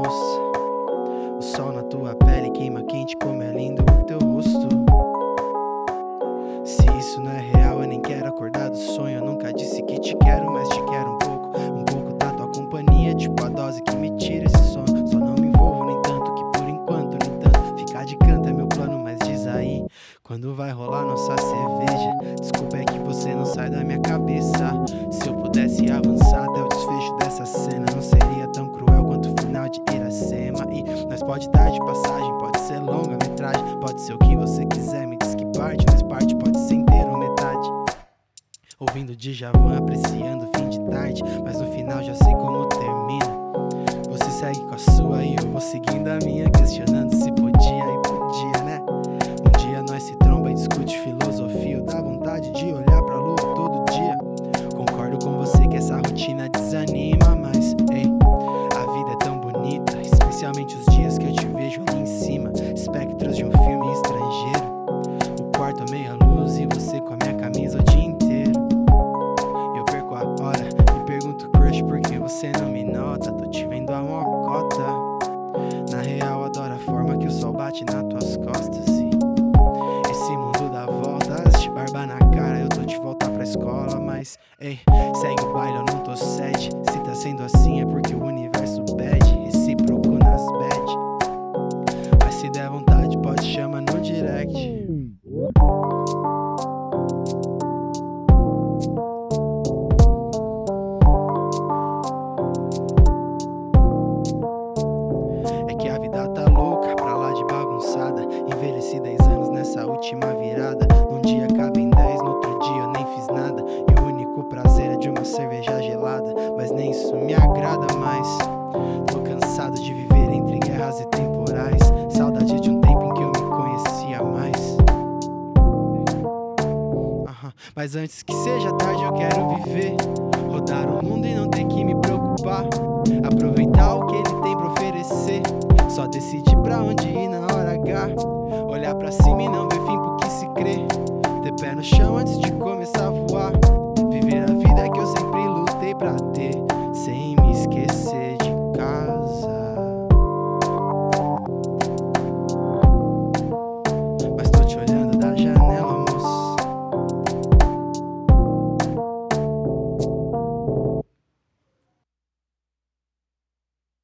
moça. O sol na tua pele queima quente, como é lindo o teu rosto. Se isso não é real, eu nem quero acordar do sonho. Eu nunca disse que te quero, mas te quero um pouco. Um pouco da tua companhia, tipo a dose que me tira esse sono. Só não me envolvo, nem tanto que por enquanto, nem tanto. Ficar de canto é meu plano, mas diz aí. Quando vai rolar nossa cerveja? Desculpa é que você não sai da minha cabeça. Se eu pudesse avançar, pode dar de passagem, pode ser longa metragem, pode ser o que você quiser. Me diz que parte, mas parte pode ser inteiro ou metade. Ouvindo Djavan, apreciando o fim de tarde, mas no final já sei como termina. Você segue com a sua e eu vou seguindo a minha, questionando se podia e podia, né? Um dia nós se tromba e discute filosofia, dá vontade de olhar pra lua todo dia. Concordo com você que essa rotina desanima, você não me nota? Tô te vendo a mocota. Agrada mais. Tô cansado de viver entre guerras e temporais. Saudade de um tempo em que eu me conhecia mais. Mas antes que seja tarde, eu quero viver. Rodar o mundo e não ter que me preocupar. Aproveitar o que ele tem pra oferecer. Só decidir pra onde ir na hora H. Olhar pra cima e não ver fim pro que se crê. Ter pé no chão antes de começar a voar. Viver a vida que eu sempre lutei pra